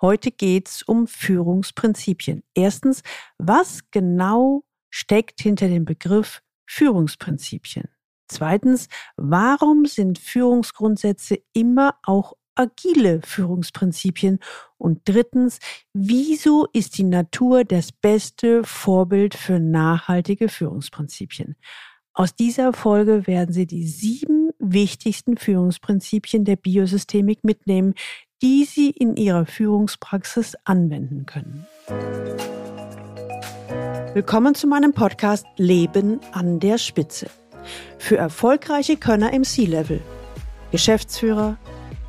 Heute geht es um Führungsprinzipien. Erstens, was genau steckt hinter dem Begriff Führungsprinzipien? Zweitens, warum sind Führungsgrundsätze immer auch agile Führungsprinzipien? Und drittens, wieso ist die Natur das beste Vorbild für nachhaltige Führungsprinzipien? Aus dieser Folge werden Sie die sieben wichtigsten Führungsprinzipien der Biosystemik mitnehmen, die Sie in Ihrer Führungspraxis anwenden können. Willkommen zu meinem Podcast Leben an der Spitze. Für erfolgreiche Könner im C-Level, Geschäftsführer,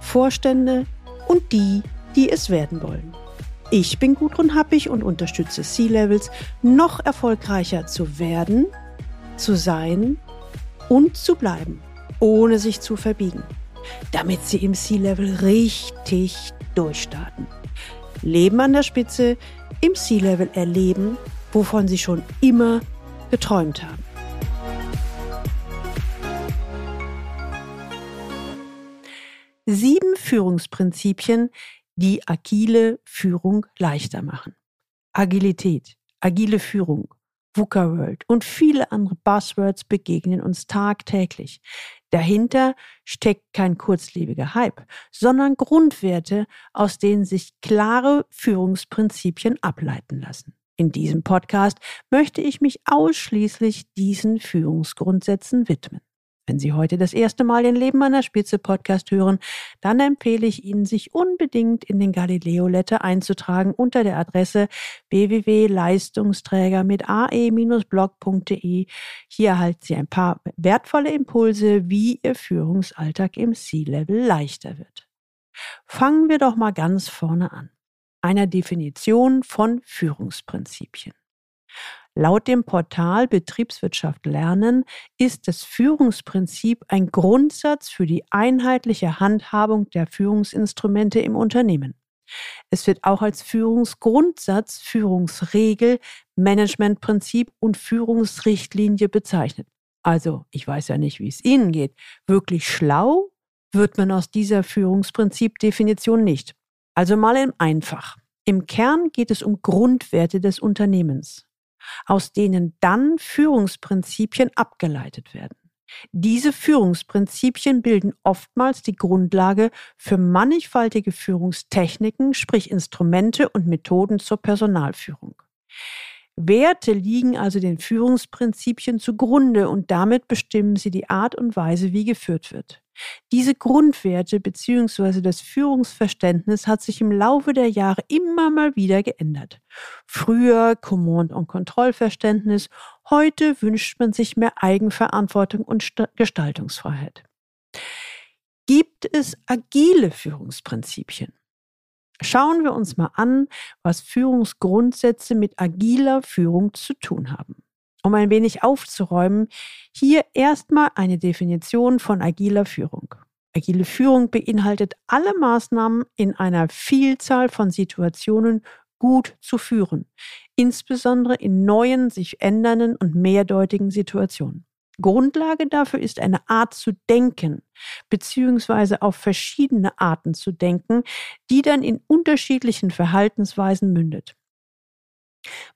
Vorstände und die, die es werden wollen. Ich bin Gudrun Happig und unterstütze C-Levels, noch erfolgreicher zu werden, zu sein und zu bleiben, ohne sich zu verbiegen damit sie im Sea-Level richtig durchstarten. Leben an der Spitze, im Sea-Level erleben, wovon sie schon immer geträumt haben. Sieben Führungsprinzipien, die agile Führung leichter machen. Agilität, agile Führung, VUCA World und viele andere Buzzwords begegnen uns tagtäglich. Dahinter steckt kein kurzlebiger Hype, sondern Grundwerte, aus denen sich klare Führungsprinzipien ableiten lassen. In diesem Podcast möchte ich mich ausschließlich diesen Führungsgrundsätzen widmen. Wenn Sie heute das erste Mal den Leben an der Spitze Podcast hören, dann empfehle ich Ihnen, sich unbedingt in den Galileo Letter einzutragen unter der Adresse www.leistungsträger mit ae-blog.de. Hier erhalten Sie ein paar wertvolle Impulse, wie Ihr Führungsalltag im C-Level leichter wird. Fangen wir doch mal ganz vorne an. Einer Definition von Führungsprinzipien. Laut dem Portal Betriebswirtschaft Lernen ist das Führungsprinzip ein Grundsatz für die einheitliche Handhabung der Führungsinstrumente im Unternehmen. Es wird auch als Führungsgrundsatz, Führungsregel, Managementprinzip und Führungsrichtlinie bezeichnet. Also, ich weiß ja nicht, wie es Ihnen geht. Wirklich schlau wird man aus dieser Führungsprinzipdefinition nicht. Also mal im Einfach. Im Kern geht es um Grundwerte des Unternehmens aus denen dann Führungsprinzipien abgeleitet werden. Diese Führungsprinzipien bilden oftmals die Grundlage für mannigfaltige Führungstechniken, sprich Instrumente und Methoden zur Personalführung. Werte liegen also den Führungsprinzipien zugrunde und damit bestimmen sie die Art und Weise, wie geführt wird. Diese Grundwerte bzw. das Führungsverständnis hat sich im Laufe der Jahre immer mal wieder geändert. Früher Command- und Kontrollverständnis, heute wünscht man sich mehr Eigenverantwortung und St Gestaltungsfreiheit. Gibt es agile Führungsprinzipien? Schauen wir uns mal an, was Führungsgrundsätze mit agiler Führung zu tun haben. Um ein wenig aufzuräumen, hier erstmal eine Definition von agiler Führung. Agile Führung beinhaltet alle Maßnahmen in einer Vielzahl von Situationen gut zu führen, insbesondere in neuen, sich ändernden und mehrdeutigen Situationen. Grundlage dafür ist eine Art zu denken, beziehungsweise auf verschiedene Arten zu denken, die dann in unterschiedlichen Verhaltensweisen mündet.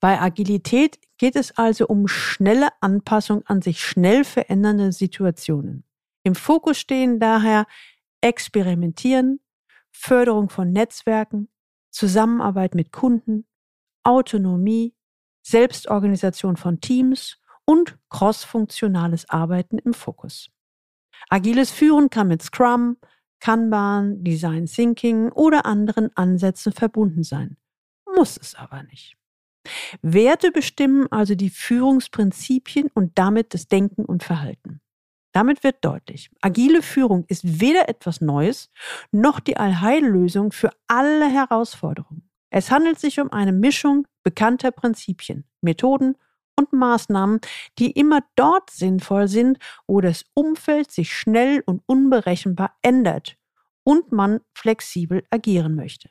Bei Agilität geht es also um schnelle Anpassung an sich schnell verändernde Situationen. Im Fokus stehen daher Experimentieren, Förderung von Netzwerken, Zusammenarbeit mit Kunden, Autonomie, Selbstorganisation von Teams und crossfunktionales Arbeiten im Fokus. Agiles Führen kann mit Scrum, Kanban, Design Thinking oder anderen Ansätzen verbunden sein, muss es aber nicht. Werte bestimmen also die Führungsprinzipien und damit das Denken und Verhalten. Damit wird deutlich, agile Führung ist weder etwas Neues noch die Allheillösung für alle Herausforderungen. Es handelt sich um eine Mischung bekannter Prinzipien, Methoden und Maßnahmen, die immer dort sinnvoll sind, wo das Umfeld sich schnell und unberechenbar ändert und man flexibel agieren möchte.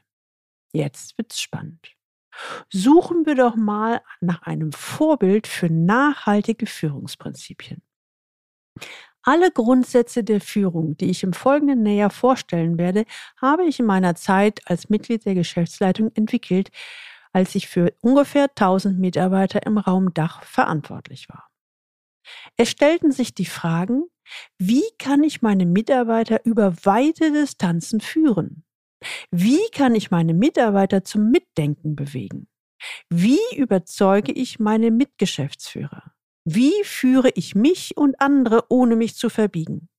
Jetzt wird's spannend. Suchen wir doch mal nach einem Vorbild für nachhaltige Führungsprinzipien. Alle Grundsätze der Führung, die ich im Folgenden näher vorstellen werde, habe ich in meiner Zeit als Mitglied der Geschäftsleitung entwickelt, als ich für ungefähr 1000 Mitarbeiter im Raum Dach verantwortlich war. Es stellten sich die Fragen, wie kann ich meine Mitarbeiter über weite Distanzen führen? Wie kann ich meine Mitarbeiter zum Mitdenken bewegen? Wie überzeuge ich meine Mitgeschäftsführer? Wie führe ich mich und andere, ohne mich zu verbiegen?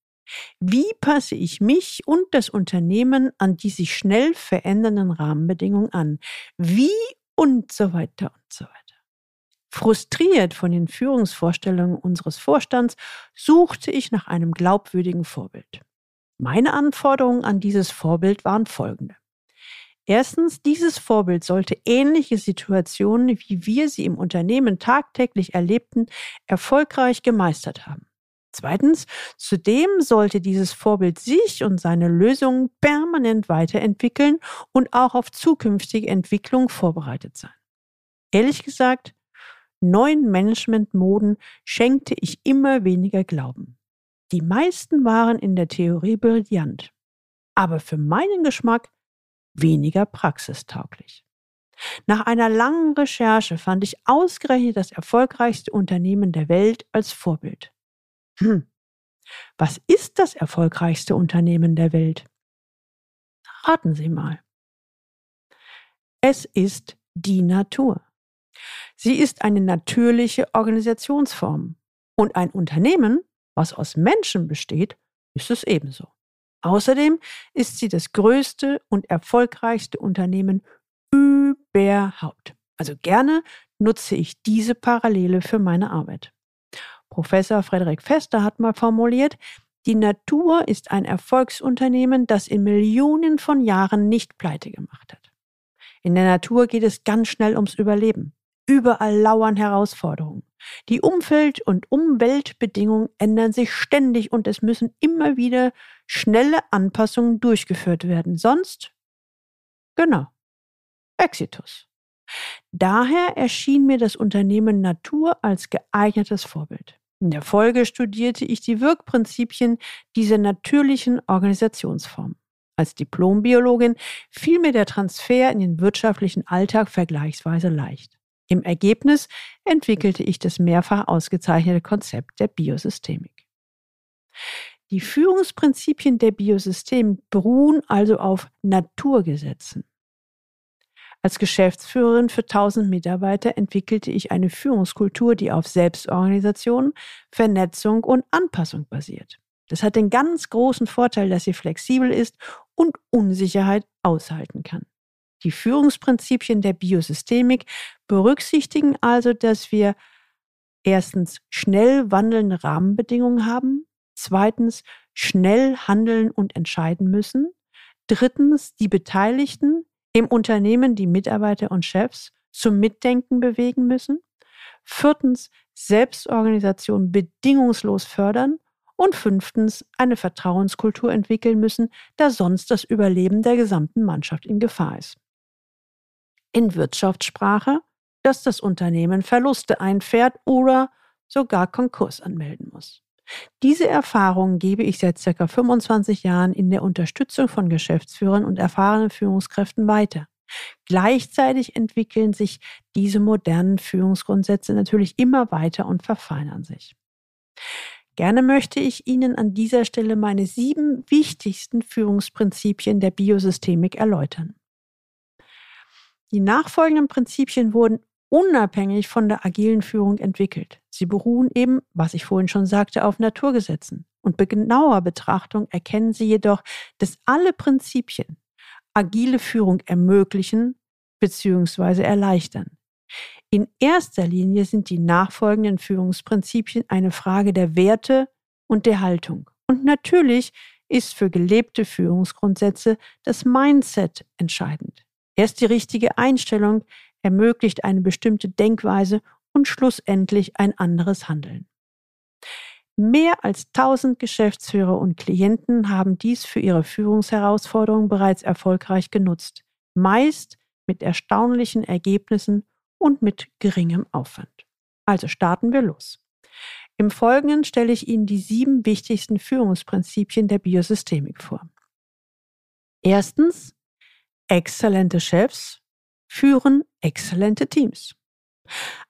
Wie passe ich mich und das Unternehmen an die sich schnell verändernden Rahmenbedingungen an? Wie und so weiter und so weiter. Frustriert von den Führungsvorstellungen unseres Vorstands suchte ich nach einem glaubwürdigen Vorbild. Meine Anforderungen an dieses Vorbild waren folgende. Erstens, dieses Vorbild sollte ähnliche Situationen, wie wir sie im Unternehmen tagtäglich erlebten, erfolgreich gemeistert haben. Zweitens, zudem sollte dieses Vorbild sich und seine Lösungen permanent weiterentwickeln und auch auf zukünftige Entwicklung vorbereitet sein. Ehrlich gesagt, neuen Managementmoden schenkte ich immer weniger Glauben. Die meisten waren in der Theorie brillant, aber für meinen Geschmack weniger praxistauglich. Nach einer langen Recherche fand ich ausgerechnet das erfolgreichste Unternehmen der Welt als Vorbild. Hm, was ist das erfolgreichste Unternehmen der Welt? Raten Sie mal. Es ist die Natur. Sie ist eine natürliche Organisationsform. Und ein Unternehmen, was aus Menschen besteht, ist es ebenso. Außerdem ist sie das größte und erfolgreichste Unternehmen überhaupt. Also gerne nutze ich diese Parallele für meine Arbeit. Professor Frederik Fester hat mal formuliert, die Natur ist ein Erfolgsunternehmen, das in Millionen von Jahren nicht pleite gemacht hat. In der Natur geht es ganz schnell ums Überleben. Überall lauern Herausforderungen. Die Umfeld- und Umweltbedingungen ändern sich ständig und es müssen immer wieder schnelle Anpassungen durchgeführt werden. Sonst, genau, Exitus. Daher erschien mir das Unternehmen Natur als geeignetes Vorbild. In der Folge studierte ich die Wirkprinzipien dieser natürlichen Organisationsform. Als Diplombiologin fiel mir der Transfer in den wirtschaftlichen Alltag vergleichsweise leicht. Im Ergebnis entwickelte ich das mehrfach ausgezeichnete Konzept der Biosystemik. Die Führungsprinzipien der Biosystemik beruhen also auf Naturgesetzen. Als Geschäftsführerin für 1000 Mitarbeiter entwickelte ich eine Führungskultur, die auf Selbstorganisation, Vernetzung und Anpassung basiert. Das hat den ganz großen Vorteil, dass sie flexibel ist und Unsicherheit aushalten kann. Die Führungsprinzipien der Biosystemik berücksichtigen also, dass wir erstens schnell wandelnde Rahmenbedingungen haben, zweitens schnell handeln und entscheiden müssen, drittens die Beteiligten im Unternehmen, die Mitarbeiter und Chefs zum Mitdenken bewegen müssen, viertens Selbstorganisation bedingungslos fördern und fünftens eine Vertrauenskultur entwickeln müssen, da sonst das Überleben der gesamten Mannschaft in Gefahr ist in Wirtschaftssprache, dass das Unternehmen Verluste einfährt oder sogar Konkurs anmelden muss. Diese Erfahrungen gebe ich seit ca. 25 Jahren in der Unterstützung von Geschäftsführern und erfahrenen Führungskräften weiter. Gleichzeitig entwickeln sich diese modernen Führungsgrundsätze natürlich immer weiter und verfeinern sich. Gerne möchte ich Ihnen an dieser Stelle meine sieben wichtigsten Führungsprinzipien der Biosystemik erläutern. Die nachfolgenden Prinzipien wurden unabhängig von der agilen Führung entwickelt. Sie beruhen eben, was ich vorhin schon sagte, auf Naturgesetzen. Und bei genauer Betrachtung erkennen Sie jedoch, dass alle Prinzipien agile Führung ermöglichen bzw. erleichtern. In erster Linie sind die nachfolgenden Führungsprinzipien eine Frage der Werte und der Haltung. Und natürlich ist für gelebte Führungsgrundsätze das Mindset entscheidend. Erst die richtige Einstellung ermöglicht eine bestimmte Denkweise und schlussendlich ein anderes Handeln. Mehr als 1000 Geschäftsführer und Klienten haben dies für ihre Führungsherausforderungen bereits erfolgreich genutzt, meist mit erstaunlichen Ergebnissen und mit geringem Aufwand. Also starten wir los. Im Folgenden stelle ich Ihnen die sieben wichtigsten Führungsprinzipien der Biosystemik vor. Erstens, exzellente Chefs führen exzellente Teams.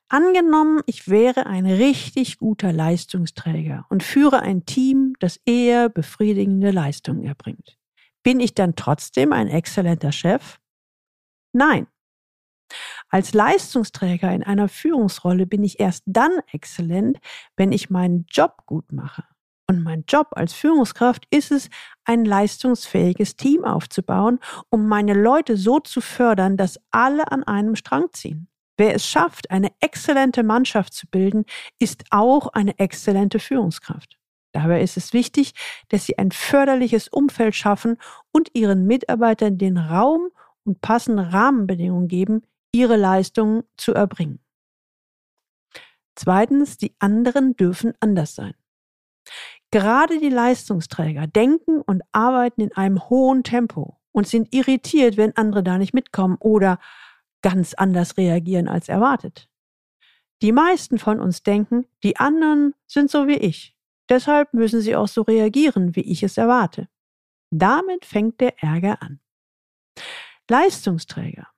Angenommen, ich wäre ein richtig guter Leistungsträger und führe ein Team, das eher befriedigende Leistungen erbringt. Bin ich dann trotzdem ein exzellenter Chef? Nein. Als Leistungsträger in einer Führungsrolle bin ich erst dann exzellent, wenn ich meinen Job gut mache. Und mein Job als Führungskraft ist es, ein leistungsfähiges Team aufzubauen, um meine Leute so zu fördern, dass alle an einem Strang ziehen. Wer es schafft, eine exzellente Mannschaft zu bilden, ist auch eine exzellente Führungskraft. Dabei ist es wichtig, dass sie ein förderliches Umfeld schaffen und ihren Mitarbeitern den Raum und passende Rahmenbedingungen geben, ihre Leistungen zu erbringen. Zweitens, die anderen dürfen anders sein. Gerade die Leistungsträger denken und arbeiten in einem hohen Tempo und sind irritiert, wenn andere da nicht mitkommen oder ganz anders reagieren als erwartet. Die meisten von uns denken, die anderen sind so wie ich. Deshalb müssen sie auch so reagieren, wie ich es erwarte. Damit fängt der Ärger an. Leistungsträger,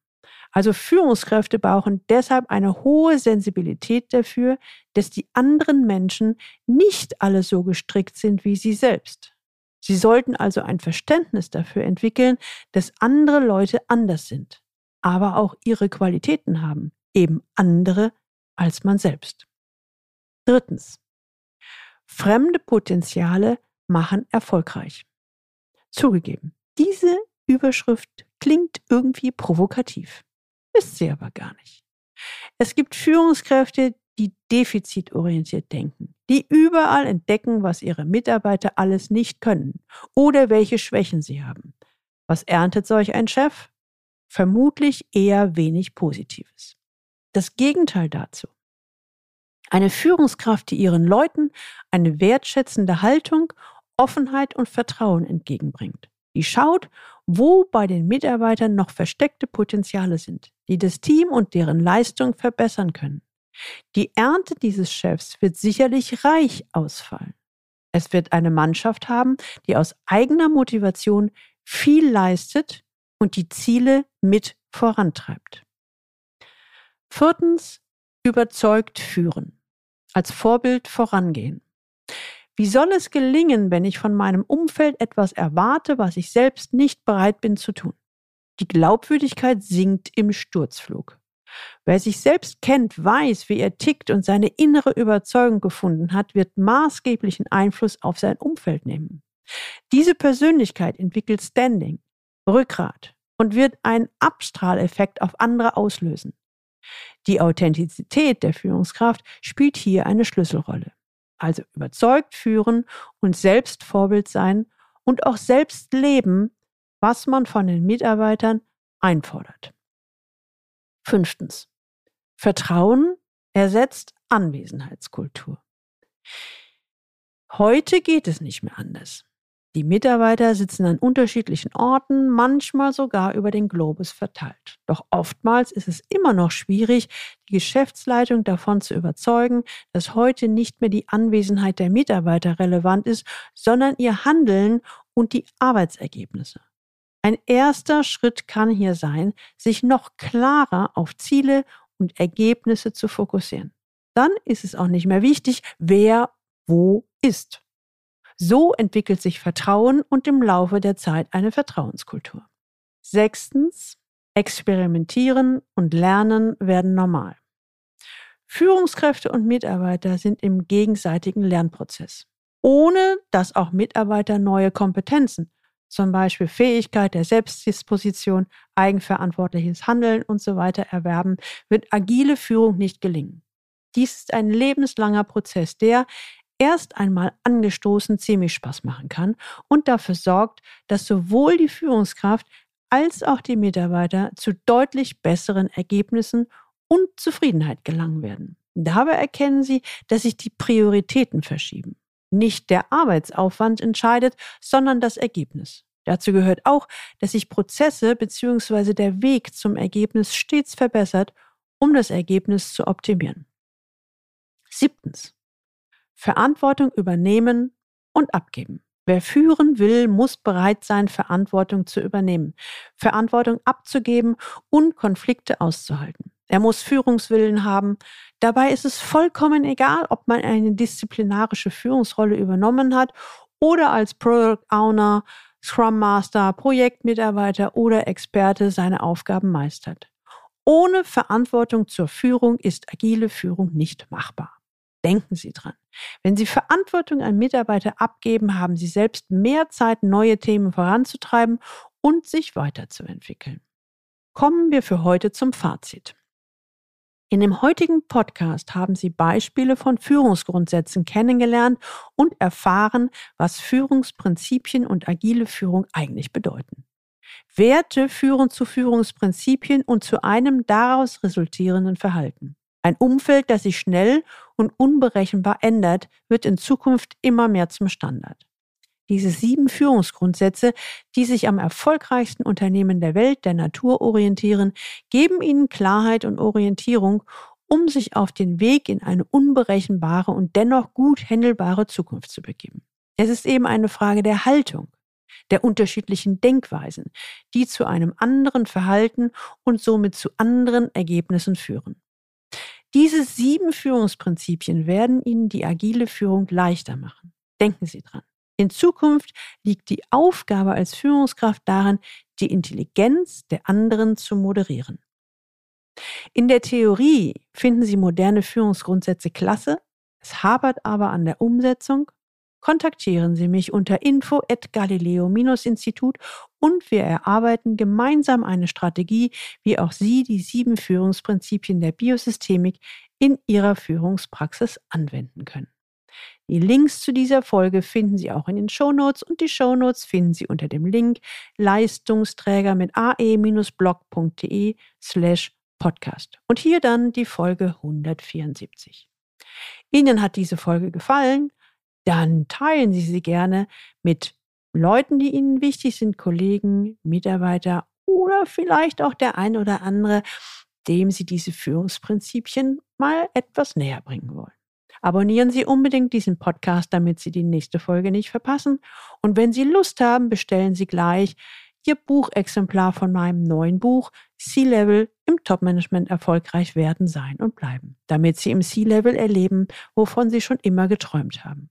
also Führungskräfte brauchen deshalb eine hohe Sensibilität dafür, dass die anderen Menschen nicht alle so gestrickt sind wie sie selbst. Sie sollten also ein Verständnis dafür entwickeln, dass andere Leute anders sind aber auch ihre Qualitäten haben, eben andere als man selbst. Drittens. Fremde Potenziale machen erfolgreich. Zugegeben, diese Überschrift klingt irgendwie provokativ, ist sie aber gar nicht. Es gibt Führungskräfte, die defizitorientiert denken, die überall entdecken, was ihre Mitarbeiter alles nicht können oder welche Schwächen sie haben. Was erntet solch ein Chef? vermutlich eher wenig Positives. Das Gegenteil dazu. Eine Führungskraft, die ihren Leuten eine wertschätzende Haltung, Offenheit und Vertrauen entgegenbringt. Die schaut, wo bei den Mitarbeitern noch versteckte Potenziale sind, die das Team und deren Leistung verbessern können. Die Ernte dieses Chefs wird sicherlich reich ausfallen. Es wird eine Mannschaft haben, die aus eigener Motivation viel leistet und die Ziele mit vorantreibt. Viertens, überzeugt führen. Als Vorbild vorangehen. Wie soll es gelingen, wenn ich von meinem Umfeld etwas erwarte, was ich selbst nicht bereit bin zu tun? Die Glaubwürdigkeit sinkt im Sturzflug. Wer sich selbst kennt, weiß, wie er tickt und seine innere Überzeugung gefunden hat, wird maßgeblichen Einfluss auf sein Umfeld nehmen. Diese Persönlichkeit entwickelt Standing, Rückgrat und wird einen Abstrahleffekt auf andere auslösen. Die Authentizität der Führungskraft spielt hier eine Schlüsselrolle. Also überzeugt führen und selbst Vorbild sein und auch selbst leben, was man von den Mitarbeitern einfordert. Fünftens. Vertrauen ersetzt Anwesenheitskultur. Heute geht es nicht mehr anders. Die Mitarbeiter sitzen an unterschiedlichen Orten, manchmal sogar über den Globus verteilt. Doch oftmals ist es immer noch schwierig, die Geschäftsleitung davon zu überzeugen, dass heute nicht mehr die Anwesenheit der Mitarbeiter relevant ist, sondern ihr Handeln und die Arbeitsergebnisse. Ein erster Schritt kann hier sein, sich noch klarer auf Ziele und Ergebnisse zu fokussieren. Dann ist es auch nicht mehr wichtig, wer wo ist. So entwickelt sich Vertrauen und im Laufe der Zeit eine Vertrauenskultur. Sechstens, Experimentieren und Lernen werden normal. Führungskräfte und Mitarbeiter sind im gegenseitigen Lernprozess, ohne dass auch Mitarbeiter neue Kompetenzen, zum Beispiel Fähigkeit der Selbstdisposition, eigenverantwortliches Handeln und so erwerben, wird agile Führung nicht gelingen. Dies ist ein lebenslanger Prozess, der erst einmal angestoßen ziemlich Spaß machen kann und dafür sorgt, dass sowohl die Führungskraft als auch die Mitarbeiter zu deutlich besseren Ergebnissen und Zufriedenheit gelangen werden. Dabei erkennen Sie, dass sich die Prioritäten verschieben. Nicht der Arbeitsaufwand entscheidet, sondern das Ergebnis. Dazu gehört auch, dass sich Prozesse bzw. der Weg zum Ergebnis stets verbessert, um das Ergebnis zu optimieren. Siebtens. Verantwortung übernehmen und abgeben. Wer führen will, muss bereit sein, Verantwortung zu übernehmen, Verantwortung abzugeben und Konflikte auszuhalten. Er muss Führungswillen haben. Dabei ist es vollkommen egal, ob man eine disziplinarische Führungsrolle übernommen hat oder als Product Owner, Scrum Master, Projektmitarbeiter oder Experte seine Aufgaben meistert. Ohne Verantwortung zur Führung ist agile Führung nicht machbar. Denken Sie dran. Wenn Sie Verantwortung an Mitarbeiter abgeben, haben Sie selbst mehr Zeit, neue Themen voranzutreiben und sich weiterzuentwickeln. Kommen wir für heute zum Fazit. In dem heutigen Podcast haben Sie Beispiele von Führungsgrundsätzen kennengelernt und erfahren, was Führungsprinzipien und agile Führung eigentlich bedeuten. Werte führen zu Führungsprinzipien und zu einem daraus resultierenden Verhalten. Ein Umfeld, das sich schnell und unberechenbar ändert, wird in Zukunft immer mehr zum Standard. Diese sieben Führungsgrundsätze, die sich am erfolgreichsten Unternehmen der Welt, der Natur orientieren, geben ihnen Klarheit und Orientierung, um sich auf den Weg in eine unberechenbare und dennoch gut händelbare Zukunft zu begeben. Es ist eben eine Frage der Haltung, der unterschiedlichen Denkweisen, die zu einem anderen Verhalten und somit zu anderen Ergebnissen führen. Diese sieben Führungsprinzipien werden Ihnen die agile Führung leichter machen. Denken Sie dran. In Zukunft liegt die Aufgabe als Führungskraft darin, die Intelligenz der anderen zu moderieren. In der Theorie finden Sie moderne Führungsgrundsätze klasse, es hapert aber an der Umsetzung kontaktieren Sie mich unter info at galileo-institut und wir erarbeiten gemeinsam eine Strategie, wie auch Sie die sieben Führungsprinzipien der Biosystemik in Ihrer Führungspraxis anwenden können. Die Links zu dieser Folge finden Sie auch in den Shownotes und die Shownotes finden Sie unter dem Link Leistungsträger mit ae-blog.de slash podcast. Und hier dann die Folge 174. Ihnen hat diese Folge gefallen? Dann teilen Sie sie gerne mit Leuten, die Ihnen wichtig sind, Kollegen, Mitarbeiter oder vielleicht auch der ein oder andere, dem Sie diese Führungsprinzipien mal etwas näher bringen wollen. Abonnieren Sie unbedingt diesen Podcast, damit Sie die nächste Folge nicht verpassen. Und wenn Sie Lust haben, bestellen Sie gleich Ihr Buchexemplar von meinem neuen Buch C-Level im Topmanagement erfolgreich werden, sein und bleiben, damit Sie im C-Level erleben, wovon Sie schon immer geträumt haben.